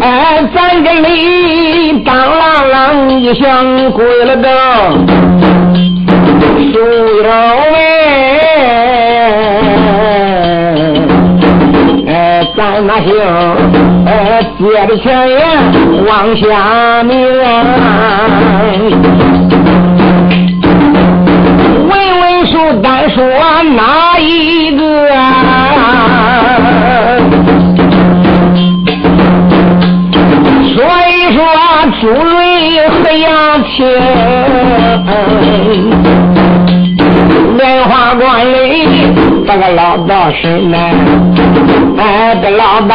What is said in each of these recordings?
哎，咱这里当啷啷一响，归了灯，树腰哎，哎，咱那行，哎，接着前言往下面，说哪一个？所以说朱瑞和杨青，莲花观里这个老道士呢，哎，这老道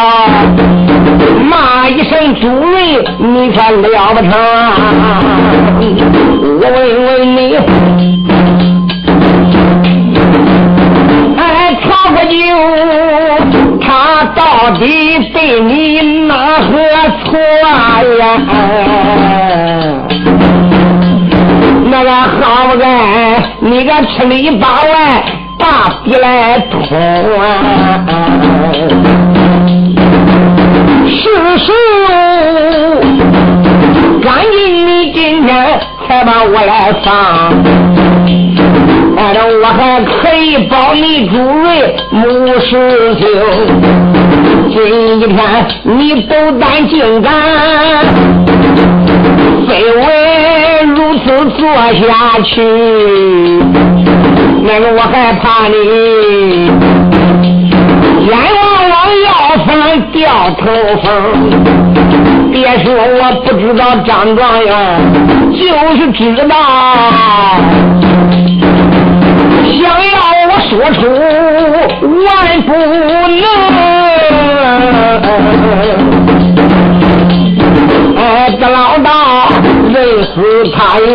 骂一声朱瑞，你可了不成！我问问你，哎，曹国舅他到底对你哪何错呀？那个好不该，你个吃里八外，大笔来捅啊！是时候，赶紧你今天才把我来放。反正我还可以保你朱瑞母师兄，今天你斗胆竟敢，非为如此做下去，那个我还怕你冤枉枉要饭掉头风。别说我不知道张状元，就是知道。想要我说出万不能，哎，这老大认死他也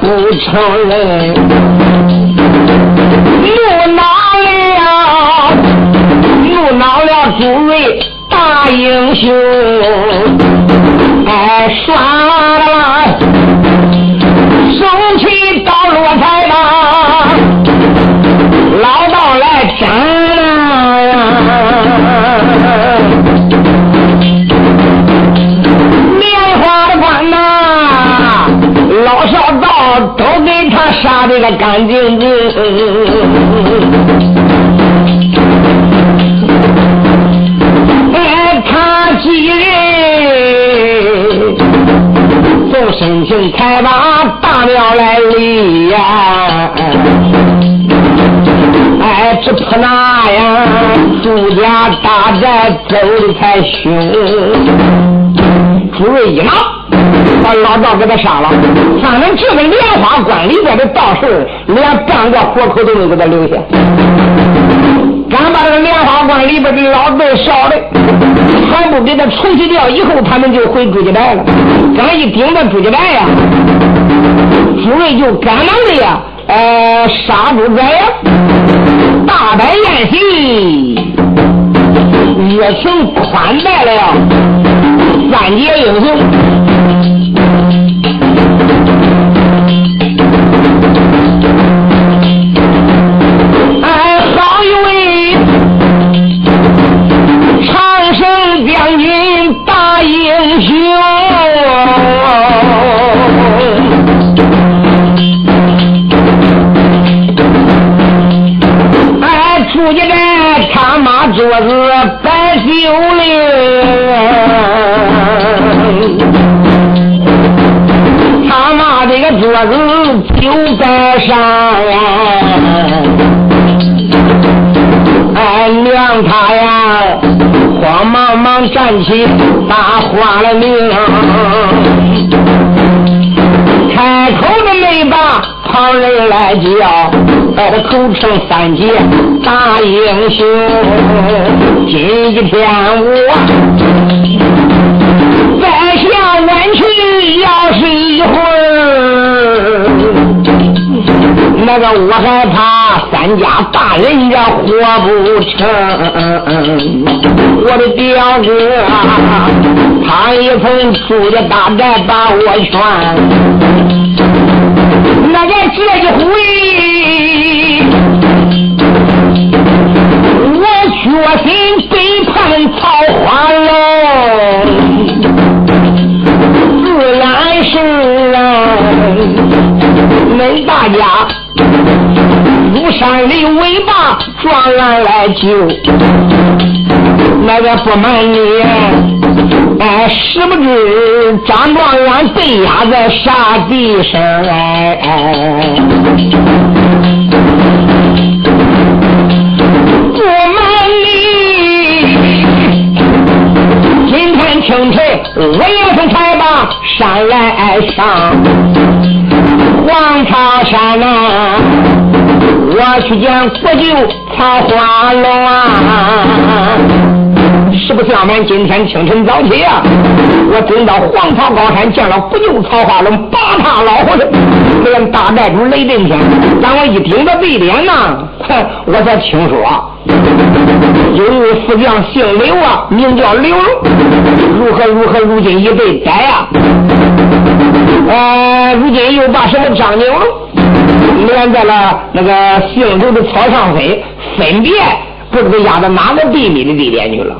不承认，怒恼了，怒恼了诸位大英雄，哎，算了，生气道来斩啊！棉花的官呐，老少道都给他杀的个干净净。哎，他几人从申请才把大庙来立呀、哎，这泼那呀，朱家大寨走的太凶。朱瑞一恼，把老道给他杀了。反正这个莲花关里边的道士，连半个活口都没给他留下。敢把这个莲花关里边的老道烧的，还不给他除去掉，以后他们就回朱家寨了。刚一顶到朱家寨呀，朱瑞就赶忙的呀，呃，杀猪宰羊，大摆宴席，热情款待了三杰英雄。出家寨他妈桌子摆酒令，他妈这个桌子就在上呀。哎，娘他呀，慌忙忙站起，打花了名，开口都没把旁人来叫，哎，这口称三姐大英雄。今天我再向弯去，要是一会儿。那个我害怕三家大人家活不成，我的表哥啊，他一从出家大寨把我劝，那个借一回决心背叛曹花喽，自然是啊，恁大家庐山的尾巴状元来救，那个不瞒你，哎，时不知张状元被压在啥地上哎。哎清晨我也是才把山来上。黄草山呐，我去见国舅曹花龙啊！实不相瞒，今天清晨早起啊，我登到黄草高山见了国舅曹花龙，八趟老和尚，连大寨主雷震天，让我一盯着对联呐，哼，我才听说，有位副将姓刘啊，名叫刘如何如何，如今已被逮啊！呃，如今又把什么张景龙连在了那个姓刘的草上飞，分别不知压到哪个秘密的地点去了。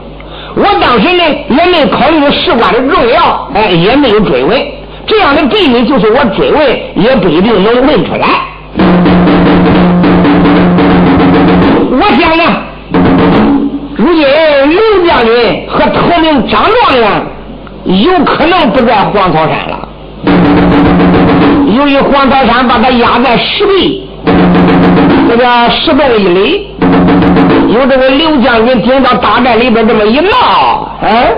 我当时呢也没考虑事关的重要，哎，也没有追问。这样的秘密，就是我追问也不一定能问出来。我想呢，如今刘将军和头名张状元有可能不在黄草山了。由于黄草山把他压在石壁，那个石洞一里，有这个刘将军听到大寨里边这么一闹，哎，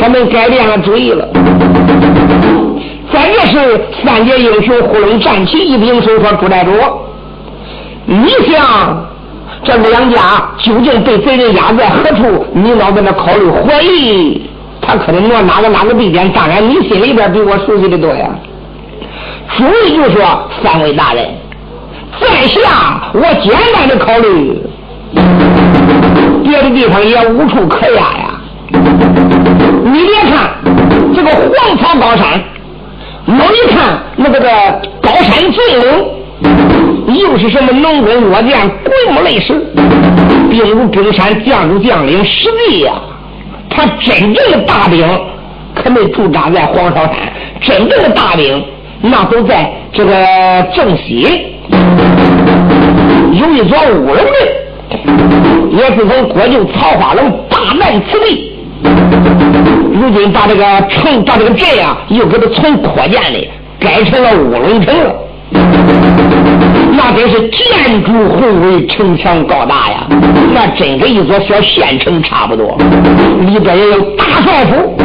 他们改变了主意了。再这是三杰英雄呼隆站起，一并手说：“朱寨主，你想这两家究竟被贼人压在何处？你老在那考虑怀疑。”他可能挪哪个哪个地点？当然，你心里边比我熟悉的多呀。主意就说：三位大人，在下我简单的考虑，别的地方也无处可压呀。你别看这个黄草高山，猛一看那个个高山峻岭，又是什么农工弱电、鬼木类石，兵如冰山，将如将领，实力呀。他真正的大兵可没驻扎在黄草山，真正的大兵那都在这个正西有一座乌龙阵，也是从国舅曹花龙大难此地，如今把这个城把这个镇啊，又给他从扩建的改成了乌龙城了。那真是建筑宏伟，城墙高大呀！那真跟一座小县城差不多。里边也有大帅府，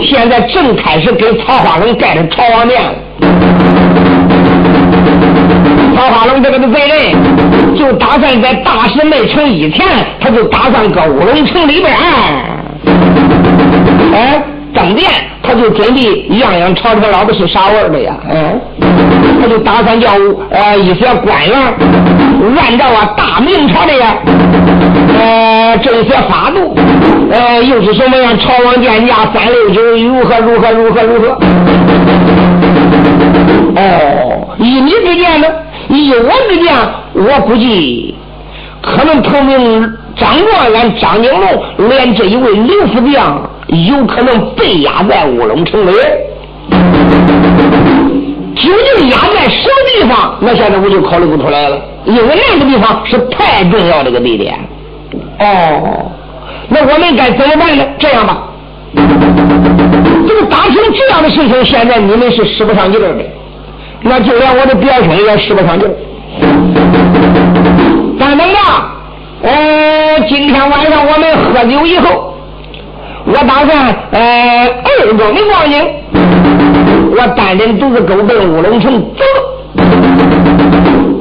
现在正开始给曹花龙盖着朝王殿了。曹花龙这个的贼人，就打算在大事没成以前，他就打算搁乌龙城里边，哎。登殿，他就准备样样朝廷老子是啥味的呀？哎，他就打算叫呃一些官员按照啊大明朝的呀呃这些法度，呃又是什么样朝王殿驾三六九如何如何如何如何？哦，以你之见呢？以我之见，我估计可能同名张状元张景龙连这一位刘副将。有可能被压在乌龙城里，究竟压在什么地方？那现在我就考虑不出来了，因为那个地方是太重要的一个地点。哦，那我们该怎么办呢？这样吧，这个打听这样的事情，现在你们是使不上劲儿的，那就连我的表兄也使不上劲。等等吧，呃，今天晚上我们喝酒以后。我打算，呃，二更的光景，我单人独自狗奔乌龙城走。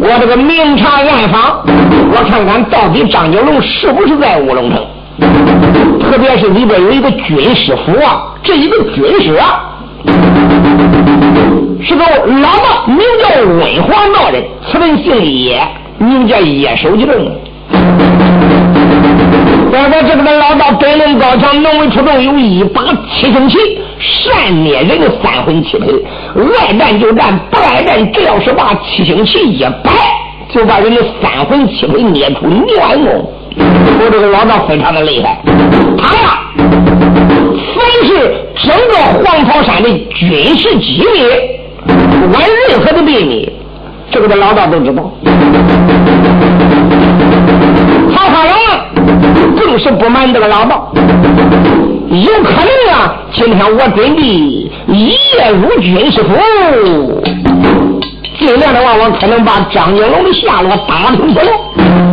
我这个明察暗访，我看看到底张九龙是不是在乌龙城。特别是里边有一个军师府啊，这一个军师啊，是个老道，名叫温黄道人，此人姓叶，名叫叶守正。我说这个老道本领高强，能为出众，有一把七星旗，善捏人的三魂七魄，爱战就战，不爱战，只要是把七星旗一摆，就把人的三魂七魄捏出乱功。我这个老道非常的厉害，他呀，凡是整个黄草山的军事机密，不管任何的秘密，这个这老道都知道。曹花龙更是不满这个老道，有可能啊，今天我准备一夜入军师府，尽量的往往可能把张金龙的下落打听出来，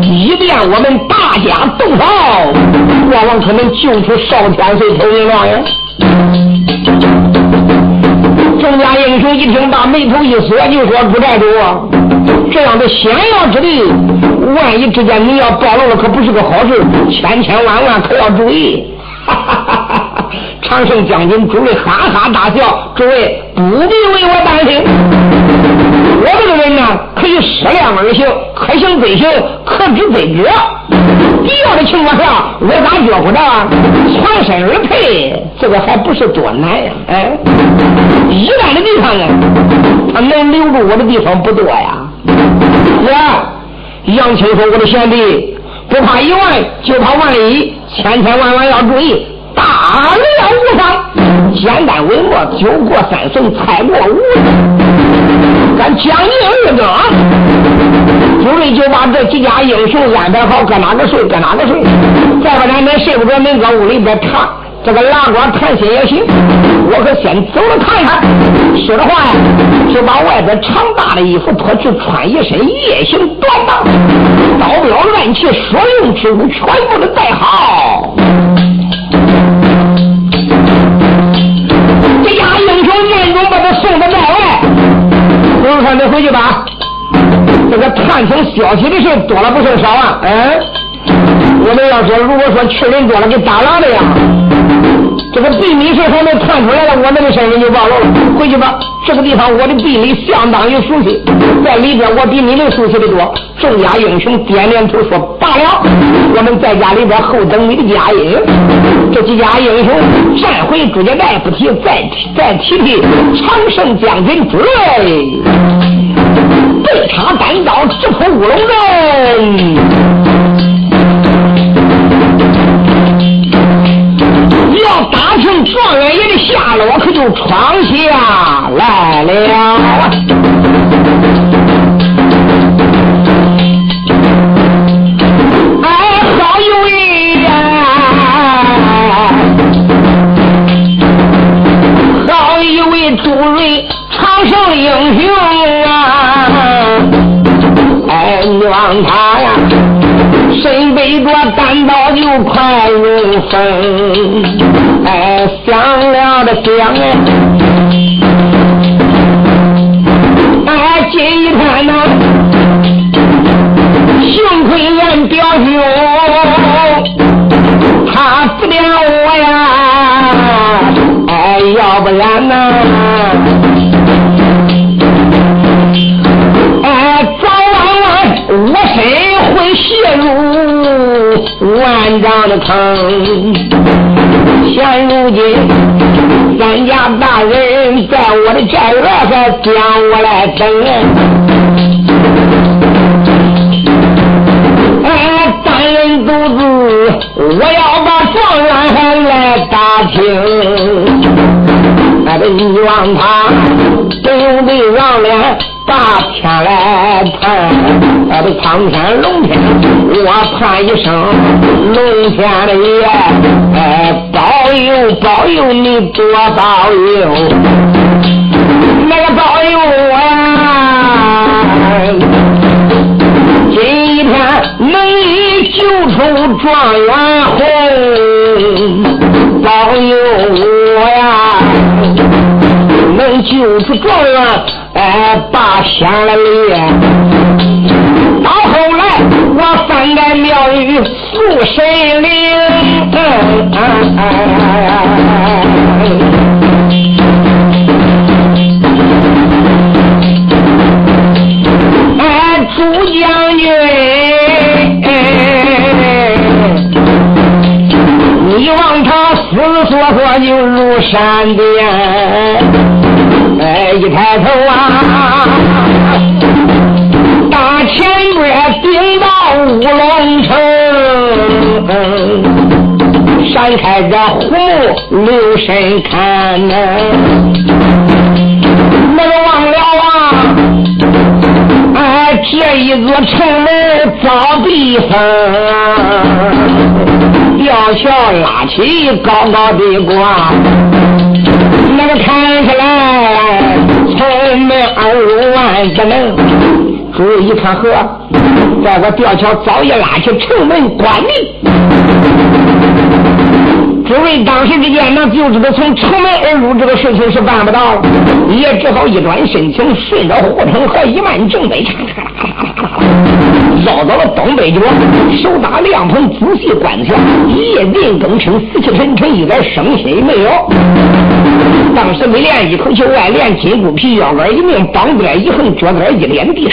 以便我们大家动手，往往可能救出少天岁头名状元。众家英雄一听，把眉头一锁，就说：“朱寨主，这样的险要之地，万一之间你要暴露了，可不是个好事，千千万万可要注意。”！长胜将军诸位哈哈大笑，诸位不必为我担心。我这个人呢，可以适量而行，可行则行，可止则止。必要的情况下，我咋觉乎着？全身而退，这个还不是多难呀？哎，一般的地方呢，他能留住我的地方不多呀。是杨青说：“我的贤弟，不怕一万，就怕万一，千千万万要注意。”大量无妨，简单为末，酒过三巡，菜过五咱将近二更，朱瑞就把这几家英雄安排好，搁哪个睡，搁哪个睡。再不然，恁睡不着，恁搁屋里边谈，这个拉呱谈心也行。我可先走了看看。说着话呀，就把外边长大的衣服脱去，穿一身夜行短褂，刀镖乱器所用之物全部都带好。不用说你回去吧。这个探听消息的事多了不胜少啊！嗯，我们要说，如果说去人多了，跟打狼的样。这个秘密事还没看出来了，我们的身份就暴露了。回去吧，这个地方我的地理相当于熟悉，在里边我比你们熟悉的多。众家英雄点点头说：“罢了，我们在家里边候等你的佳音。”这几家英雄战回朱家寨不提，再提再提提长胜将军朱瑞，背插单刀直扑乌龙阵。打听状元爷的下落，可就闯下来了。哎，好一位呀，好一位朱瑞长胜英雄啊！哎，你望他呀。身背着单刀就快如风，哎，响了的响哎，哎，今一天呐，幸亏俺表兄他不了我呀，哎，要不然呐。陷入万丈的坑。现如今，三家大人在我的寨院还将我来等。哎，单人独自，我要把状元还来打听。那个你望他，不用对让脸。大天来盼，我的苍天龙天，我盼一声龙天的爷，哎，保佑保佑你多保佑，那个保佑我呀！今天能救出状元红，保佑我呀！能救出状元，哎，把先了哩。到后来，我翻改庙宇塑神灵，哎，朱将军，你望他思思索索就如闪电。一抬头啊，大前边顶到乌龙城，闪开这虎目留神看呐，那个忘了啊，这一座城门早闭封，吊桥拉起高高的挂，那个看起来城门二十万之能。诸位一看，呵，这个吊桥早已拉起，城门关闭。诸位当时之间，那就知道从城门而入这个事情是办不到，也只好一转身情，顺着护城河一慢正北，绕到了东北角，手打凉棚，仔细观瞧，夜定更深，死气沉沉，一点声息没有。当时没练一口气，外练金骨皮，腰杆一拧，膀子一横，脚杆一连地，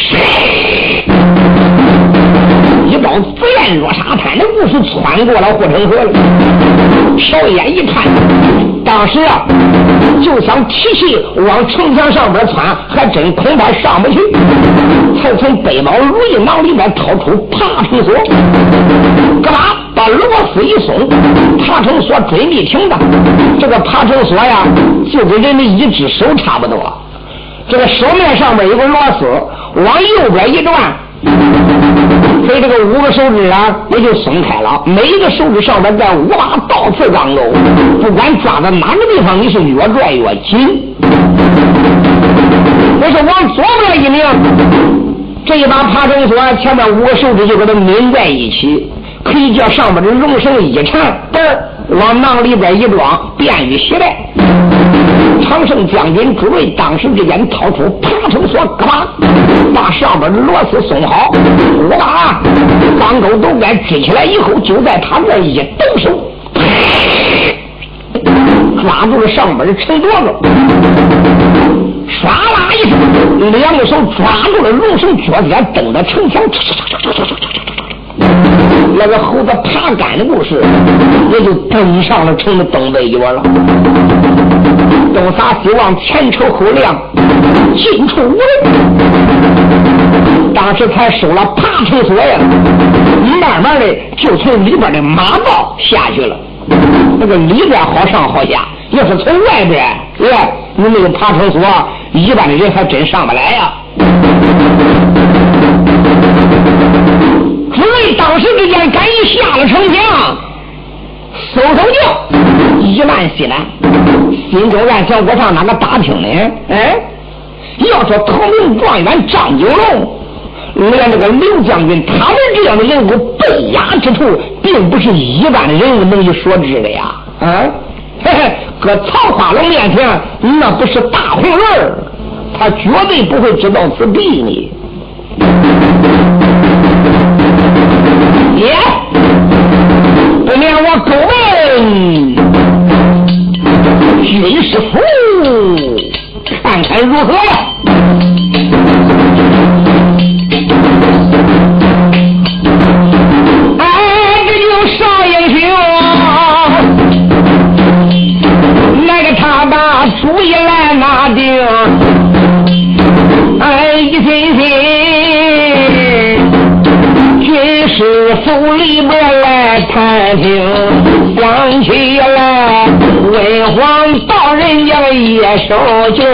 一招紫焰落沙滩的故事穿过了护城河了。瞟眼一看，当时啊，就想提气往城墙上边窜，还真恐怕上不去。才从背包如意囊里边掏出爬绳索，干嘛？螺丝一松，爬绳索准备停当。这个爬绳索呀，就跟人的一只手差不多。这个手面上面有个螺丝，往右边一转。所以这个五个手指啊，也就松开了。每一个手指上面带五把倒刺钢钩，不管抓在哪个地方，你是越拽越紧。我是往左边一拧，这一把爬绳索前面五个手指就给它拧在一起，可以叫上面的龙绳一缠，嘣，往囊里边一装，便于携带。长胜将军诸位当时之间掏出爬绳索，嘎，把上边的螺丝松好，我把钢钩都该支起来以后，就在他这一抖手，抓住了上边的陈垛子，唰啦一声，两个手抓住了龙绳脚尖，蹬到城墙，那个猴子爬杆的故事，也就登上了城的东北角了。东撒西望，前瞅后亮，近处无人。当时才收了爬城索呀，慢慢的就从里边的马道下去了。那个里边好上好下，要是从外边，来，你那个爬城索，一般的人还真上不来呀。诸位当时之间，赶一下了城墙，嗖嗖叫，一万西南，心中暗想：我上哪个打听呢？哎，要说头名状元张九龙，连这个刘将军，他们这样的人物被压之徒，并不是一般的人物能有所知的呀。啊，嘿嘿，搁曹花龙面前，那不是大红人他绝对不会知道此地呢。不免我狗问军师傅，看看如何？哎，这就少英雄，那个他把主意来拿定，哎，一心心。府里边来探听，想起来文皇道人家的叶守敬，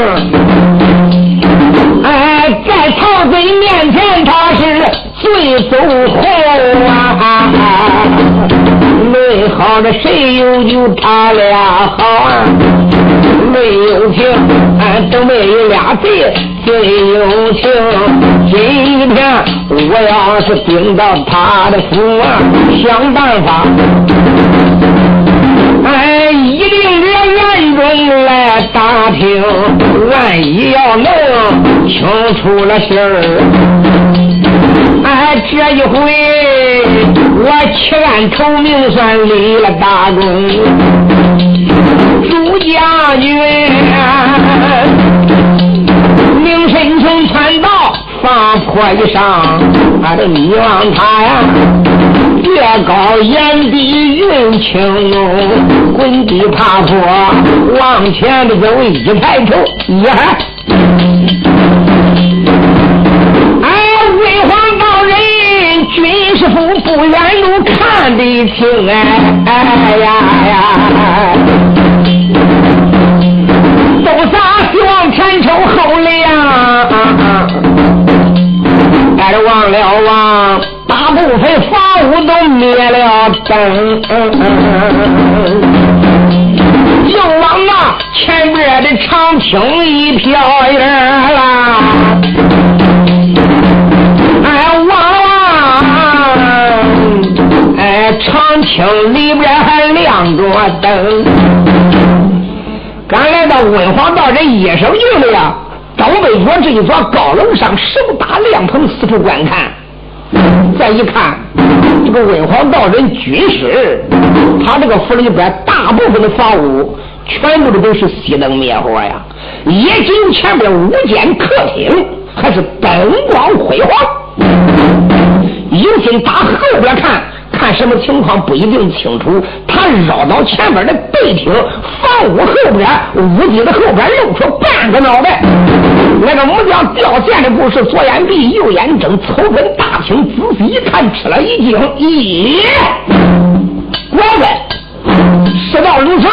哎，在曹贼面前他是最走红啊！论好的谁有就他俩好啊？没有情，俺都没有俩贼最有情。今天我要是盯到他的府啊，想办法，哎，一定得暗中来打听，万一要能清出了信儿，哎，这一回我弃暗投明，算立了大功。朱将军，明神从传道放坡一上，俺的你望他呀，月高眼低云轻，滚地爬坡往前的走，一抬头呀哈，哎，为皇道人军师府不远路看得清哎，哎呀呀。前抽后亮，挨着往王了王，大部分房屋都灭了灯，又往那前边的长厅一飘远啦。哎，王，哎，长厅里边还亮着灯。刚来文皇道人一生境里呀。东北角这一座高楼上，手打亮棚，四处观看。再一看，这个文皇道人军师，他这个府里边大部分的房屋，全部的都是熄灯灭火呀，也只有前边五间客厅还是灯光辉煌。有心打后边看。看什么情况不一定清楚，他绕到前边的背厅房屋后边，屋顶的后边露出半个脑袋。那个木匠掉线的故事，左眼闭，右眼睁，瞅准大厅，仔细一看，吃了一惊。咦，乖乖，事到如此，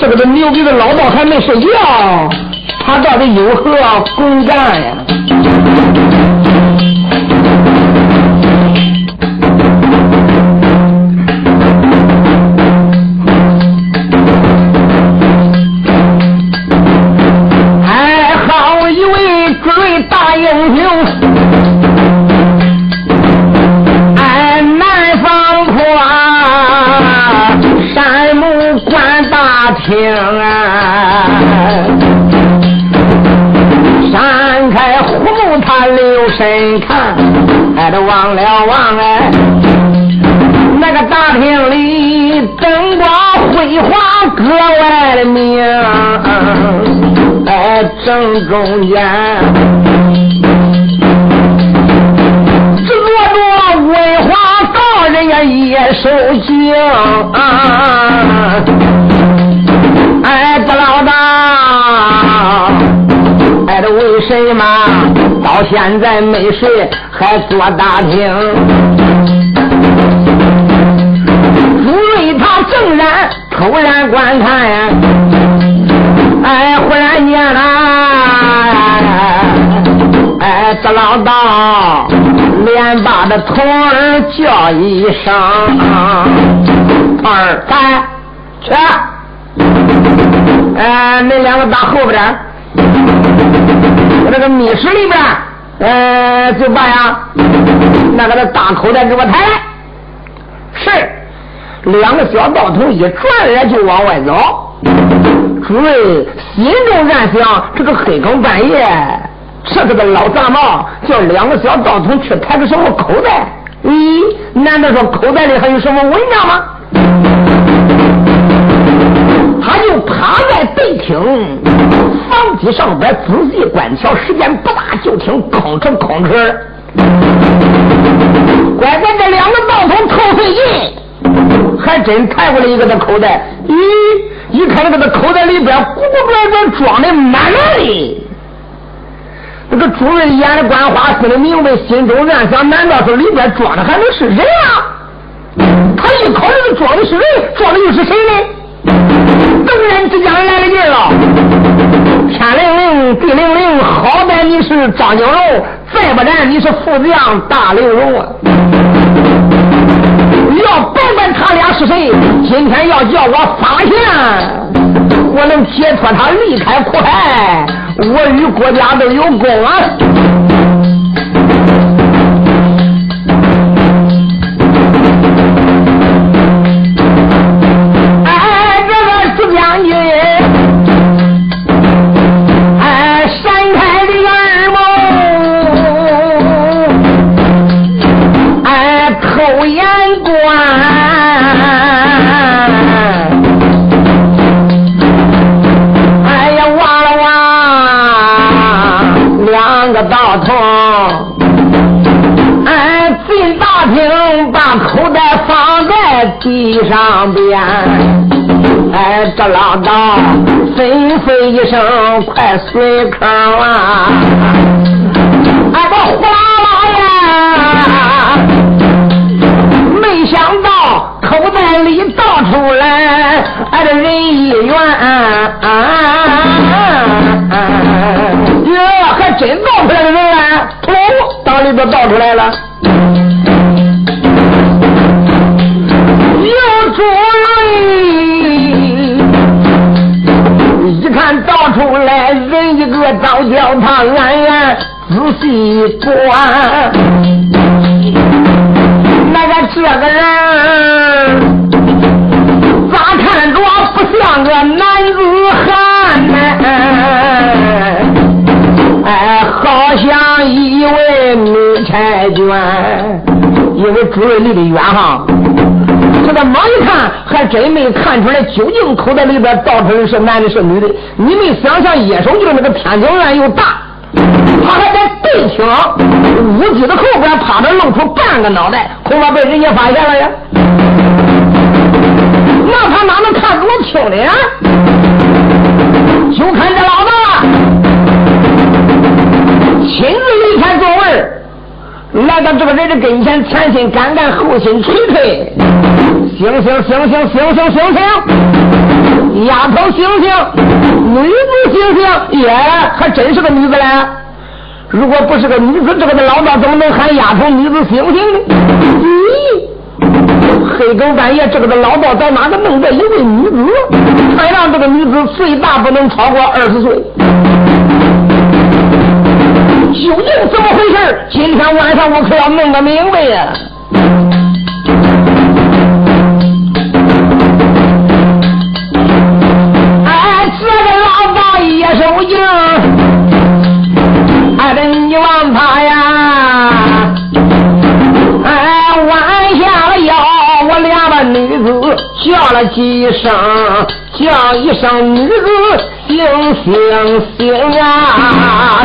这个这牛逼的老道还没睡觉，他到底有何公干呀？听啊，闪开虎目，他留神看，哎，都忘了忘哎。那个大厅里灯光辉煌，格外的明，哎，正中间坐着文化道人呀，也受惊。啊，什么到现在没睡，还坐大厅？朱瑞他正然突然观看，哎，忽然间啦，哎，这老大连把这童儿叫一声，童儿，来，去。哎，那两个打后边我这个密室里边呃，就把呀，那个那大口袋给我抬来。是，两个小道童一转眼就往外走。主任心中暗想：这个黑更半夜，这个的老杂毛叫两个小道童去抬个什么口袋？咦，难道说口袋里还有什么文章吗？他就趴在背厅房基上边仔细观瞧，时间不大，就听吭哧吭哧。乖乖，这两个道童头费劲，还真抬过来一个那口袋。咦，一看那个那口袋里边鼓鼓转转装的满满的。这个主人眼里观花，心里明白，心中暗想：难道说里边装的还能是人啊？他一考虑，装的是人，装的又是谁呢？突然之间来了劲了，天灵灵，地灵灵，好歹你是张金龙，再不然你是副将大刘荣啊！要甭管他俩是谁，今天要叫我发现，我能解脱他离开苦海，我与国家都有功啊！地上边，哎，这老道吩咐一声，快随坑啊！哎，这胡老爷，没想到口袋里倒出来，哎，这人一元，哟，还真倒出来个人来，吐到里边倒出来了。出来人一个，倒叫他暗暗仔细观。那个这个人咋看着不像个男子汉呢？哎，好像一位女婵娟，因为主人离得远哈，这个猛一看，还真没看出来究竟口袋里边倒出来是男的是女的。你们想想，野手就是那个天井院又大，他还在背厅屋脊的后边趴着露出半个脑袋，恐怕被人家发现了呀。那他哪能看这么清呢？就看这老大。亲自来到这个人的跟前，前心干干，后心捶捶。醒醒醒醒醒醒醒醒！丫头醒醒！女子醒醒！耶，还真是个女子嘞！如果不是个女子，这个的老道怎么能喊丫头女子醒醒呢？咦，黑更半夜，这个的老道在哪个弄这一位女子？还让这个女子最大不能超过二十岁。究竟怎么回事？今天晚上我可要弄个明白呀！哎，这个老大爷手劲，哎，这你望他呀！哎，弯下了腰，我俩把女子叫了几声，叫一声女子，醒醒醒啊！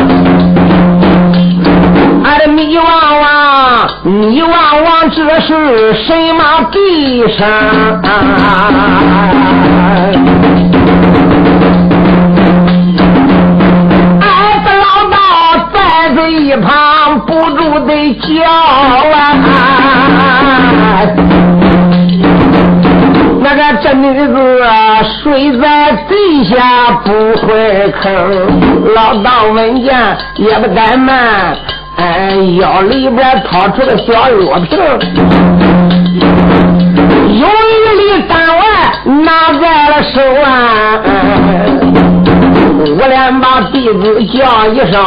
米旺旺，米旺旺，这是什么地上？俺的老道在这一旁不住的叫啊！那个这女子睡在地下不会吭，老道闻见也不怠慢。哎，腰里边掏出个小药瓶，有一粒丹丸拿在了手啊！我连把弟子叫一声，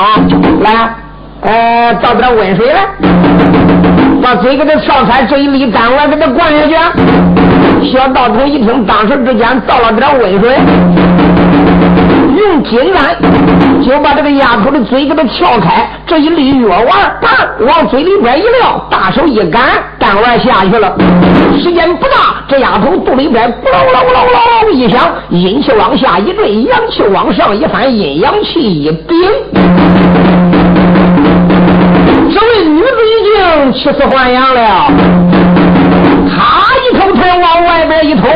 来，呃，倒点温水来，把嘴给他撬开，这一粒丹丸给他灌下去。小道童一听，当时之间倒了点温水。用金丹就把这个丫头的嘴给她撬开，这一粒药丸，啪，往嘴里边一撂，大手一赶，丹丸下去了。时间不大，这丫头肚里边咕噜咕噜咕噜咕噜一响，阴气往下一坠，阳气往上一翻，阴阳气一顶，这位女子已经起死还阳了。她一头头往外边一头。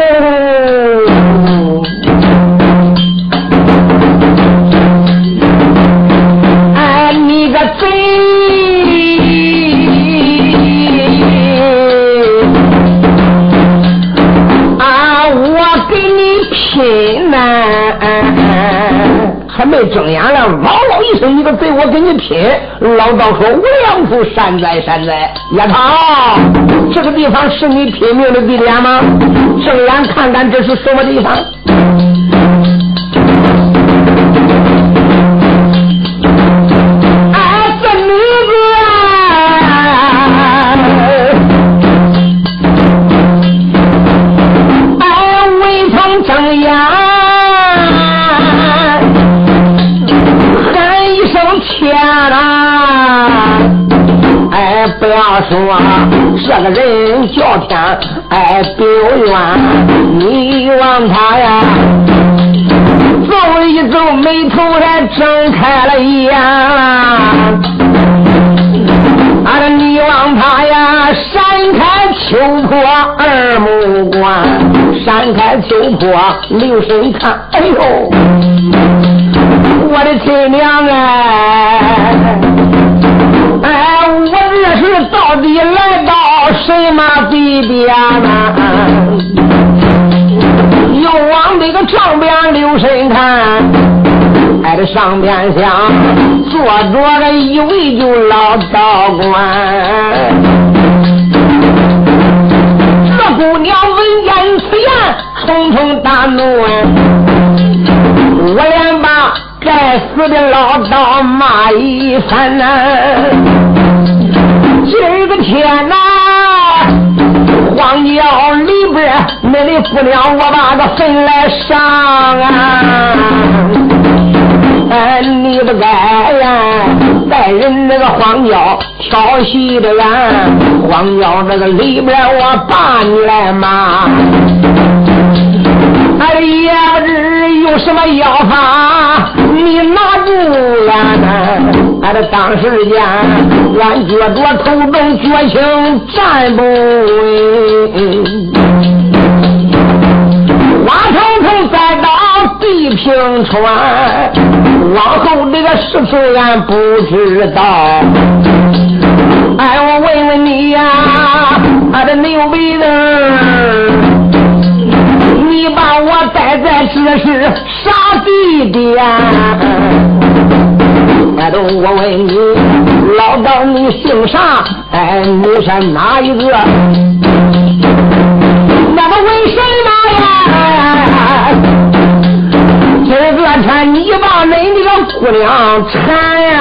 睁眼了，嗷嗷一声，你个贼，我跟你拼！老道说：“无良夫，善哉善哉。”丫头，这个地方是你拼命的地点吗？睁眼看看，这是什么地方？说这个人叫天，哎，不冤。你望他呀，走一走，眉头还睁开了眼。俺的你望他呀，闪开秋波二目光，闪开秋波留神看。哎呦，我的亲娘哎！是到底来到什么地点呢？又往那个上边留神看，哎，这上边想坐着的一位就老道官。这姑娘闻见此言，冲冲大怒，我连把该死的老道骂一番呐！今儿个天呐！荒郊里边，没的姑娘，我把个坟来上啊！哎，你不该呀，带人那个荒郊调戏的人，荒郊那个里边，我把你来骂。哎，也不知有什么妖法，你拿住了。俺这当时间，俺觉着头重脚轻，站不稳。花头头再到地平川，往后这个事情俺不知道。哎，我问问你呀，俺这牛鼻子。把我带在这是啥地点？哎，都我问你，老道你姓啥？哎，你是哪一个？那么为什么呀？今个天你把恁那个姑娘缠呀？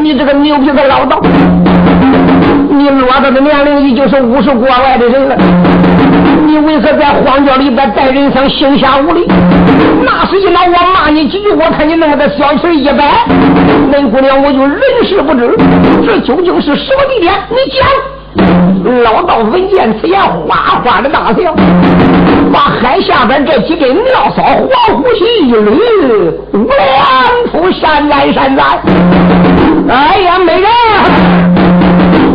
你这个牛皮的老道！你落到的年龄已经是五十过外的人了，你为何在荒郊里边待人生行侠无礼？那是一那我骂你几句，我看你弄个小旗一摆，恁姑娘我就人事不知。这究竟是什么地点？你讲。老道闻见此言，哗哗的大笑，把海下边这几根尿骚黄胡须一捋，两出山寨山寨。哎呀，美人。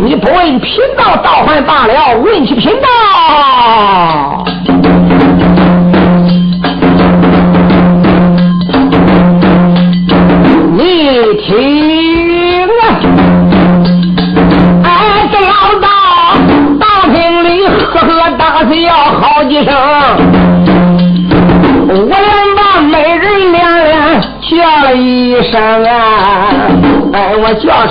你不问贫道，倒还罢了；问起贫道，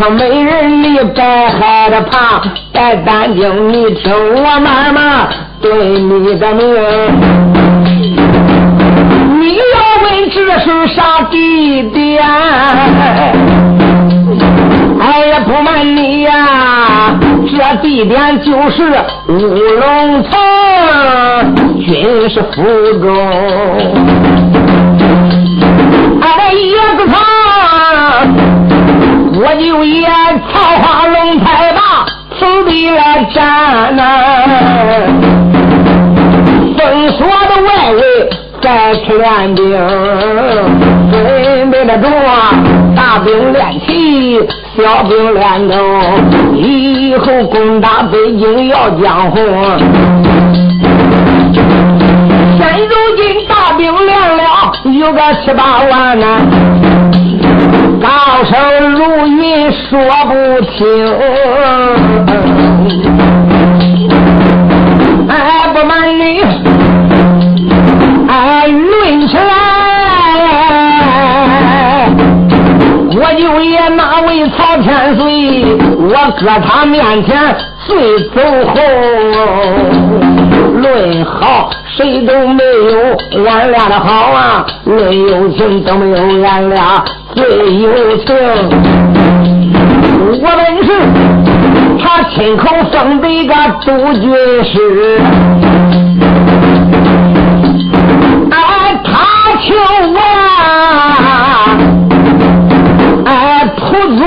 我叫上美人，你别害怕，别担惊，你听我慢慢对你的名。你要问这是啥地点？哎呀，不瞒你呀，这地点就是乌龙城军事府中，我就演桃花龙太大，此地来战呐。封锁的外围再去练兵，准备的中啊，大兵练齐，小兵练刀，以后攻打北京要江红。现如今大兵练了有个七八万呐。高声如云说不清，哎，不瞒你，哎，论起来，我舅爷那位曹天岁，我搁他面前最走红。论好。谁都没有俺俩的好啊，论友情都没有俺俩最有情。我本是他亲口封的一个督军师，哎，他求我，哎，辅佐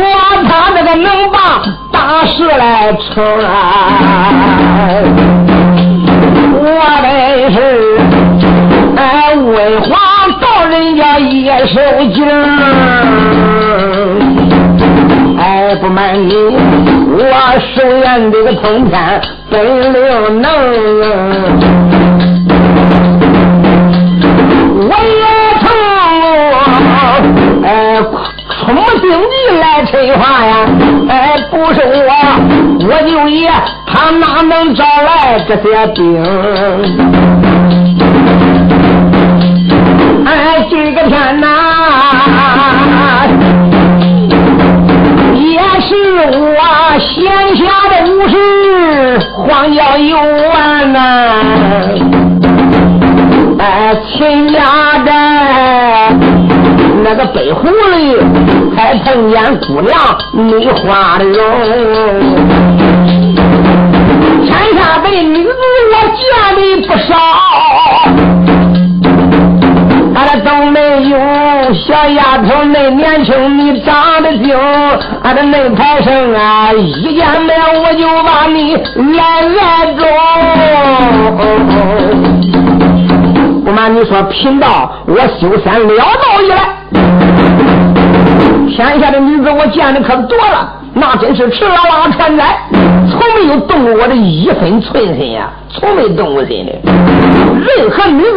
他那个能把大事来成受惊，哎，不瞒你，我手眼这个通天本领能，我也曾哎，出经济来催化呀，哎，不是我，我就也。他哪能招来这些兵？今个天呐，也是我闲暇的无事，荒郊游玩呐。哎，亲家的那个北湖里，还碰见姑娘女花容。山下的女子我见的不少，俺这都没有小丫头那年轻，你长得精，俺这那排生啊，一见面我就把你来爱中。不瞒你说，贫道我修仙了？道以来，天下的女子我见的可多了。那真是吃啦啦传载，从没有动过我的一分寸心呀，从没动过心的。任何女子，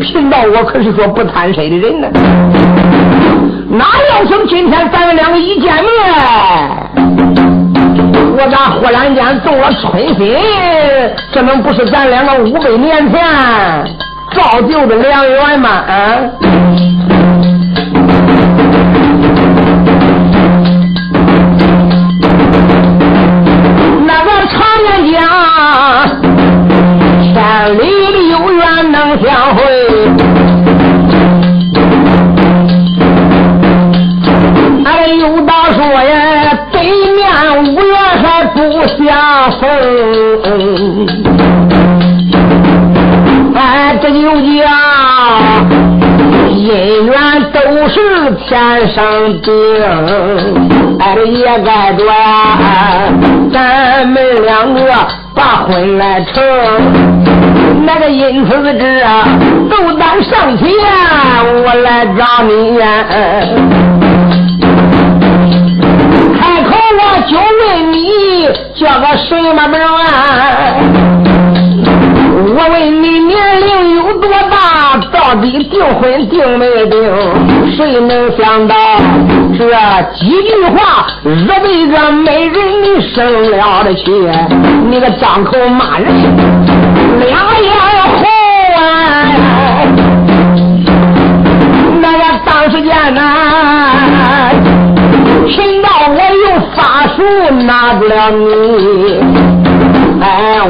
贫道我可是说不贪谁的人呢。哪料想今天咱们两个一见面，我咋忽然间动了春心？这能不是咱两个五百年前造就的良缘吗？啊！哎，这就叫姻缘都是天上定，哎，也该着咱们两个把婚来成。那个因此之啊，斗胆上前，我来找你呀。就问你，叫个什么名啊？我问你年龄有多大？到底订婚订没订？谁能想到这几句话惹得这美人你生了的气？你个张口骂人！两眼红啊！那个当时间呐，贫到我用法术拿不了你，哎，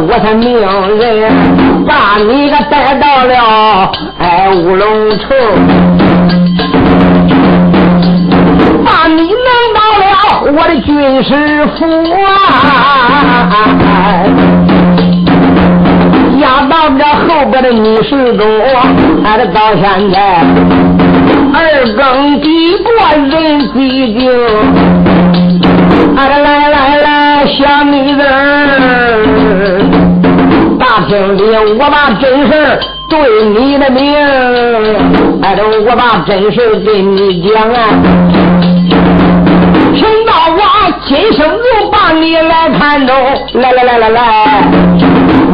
我才命人把你个带到了哎乌龙城，把你弄到了我的军师府啊！压到这后边的密室中，俺这到现在二更抵过人寂静，俺这来来来小女子，大厅里我把真事对你的名，俺这我把真事跟你讲啊，听到我今生就把你来看中，来来来来来。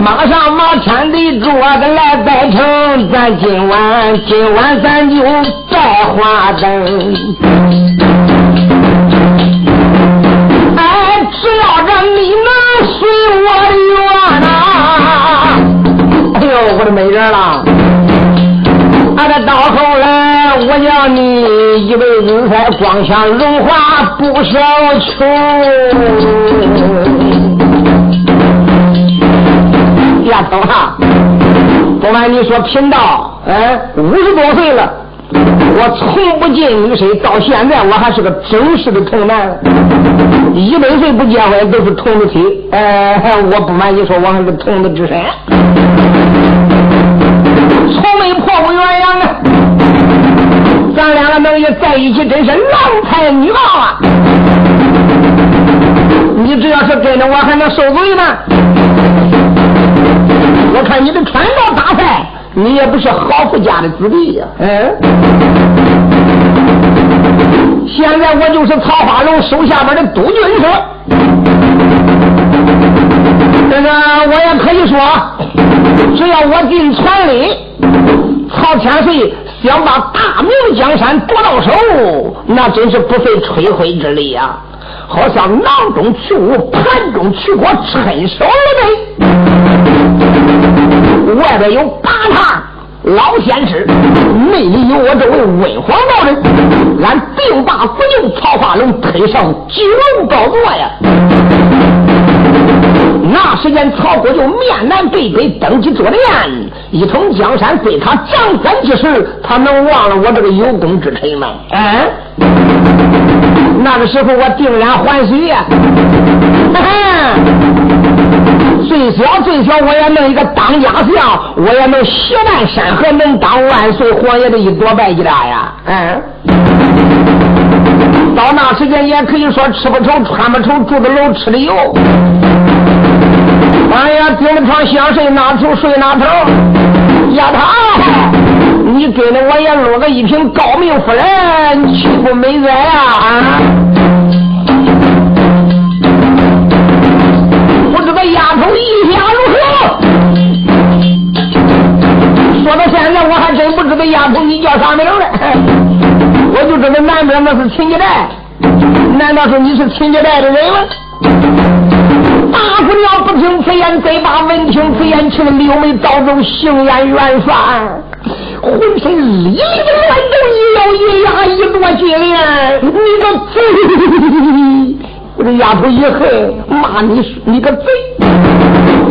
马上马天的桌子来摆成，咱今晚今晚咱就拜花灯。只要这你能随我的愿呐！哎呦，我的美人啦！俺这到后来，我叫你一辈子才光想荣华不少穷。丫头哈，不瞒你说，贫道哎五十多岁了，我从不近女色，到现在我还是个正式的童男，一百岁不结婚都是童子体。哎，我不瞒你说，我还是童子之身，从没破过鸳鸯啊！咱两个能也在一起，真是郎才女貌啊！你只要是跟着我，还能受罪吗？我看你的穿着打扮，你也不是好富家的子弟呀。嗯，现在我就是曹花荣手下边的督军师。这个我也可以说，只要我进船里，曹千岁想把大明江山夺到手，那真是不费吹灰之力呀。好像囊中取物，盘中取果，趁手而为。外边有八趟，老先知，内里有我这位文皇道人，俺定把不用曹化龙推上九龙高座呀！那时间，曹国就面南背北登基坐殿，一统江山归他掌管之时，他能忘了我这个有功之臣吗？嗯，那个时候我定然还水呀！最小最小，我也弄一个当家相，我也能血战山河，能当万岁皇爷的一朵白吉大呀！嗯，到那时间也可以说吃不愁穿不愁，住的楼吃的油。哎呀，顶着床想睡哪头睡哪头。丫头，你跟着我也落个一瓶高明夫人，岂不美哉呀？丫头的意下如何？说到现在，我还真不知道丫头你叫啥名呢。我就知道南边那是秦家寨，难道说你是秦家寨的人吗？大姑娘不听此言，再把闻听此言，气得柳眉倒皱，杏眼圆翻，浑身里里的乱动，一咬一牙，一跺金莲，你个贼！我这丫头一恨，骂你你个贼！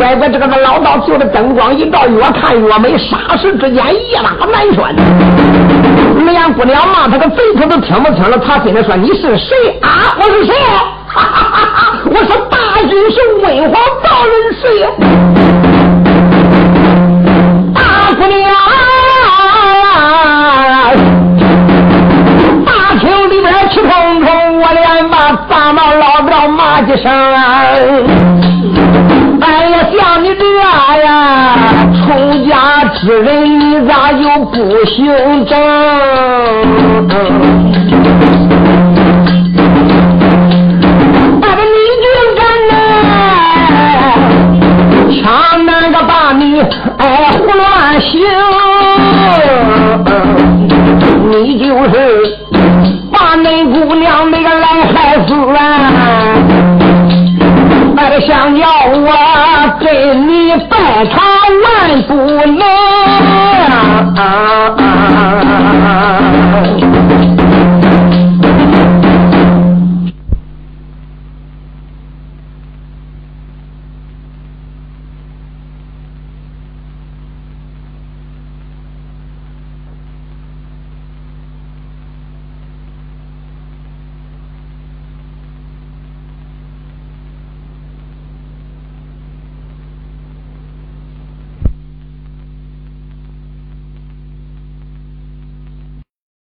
外边这个老道就着灯光一照，越看越美，霎时之间一拉难栓。连姑娘骂他个贼，他都听不清了。他心里说：“你是谁啊？我是谁？哈哈哈哈我是大军是文皇道人谁？声。”哎呀，像你这呀，出家之人，你咋就不姓郑？把个你就干呐，抢那个把你哎胡乱行，你就是把那姑娘那个来害死啊！还想要我给你拜堂万不能。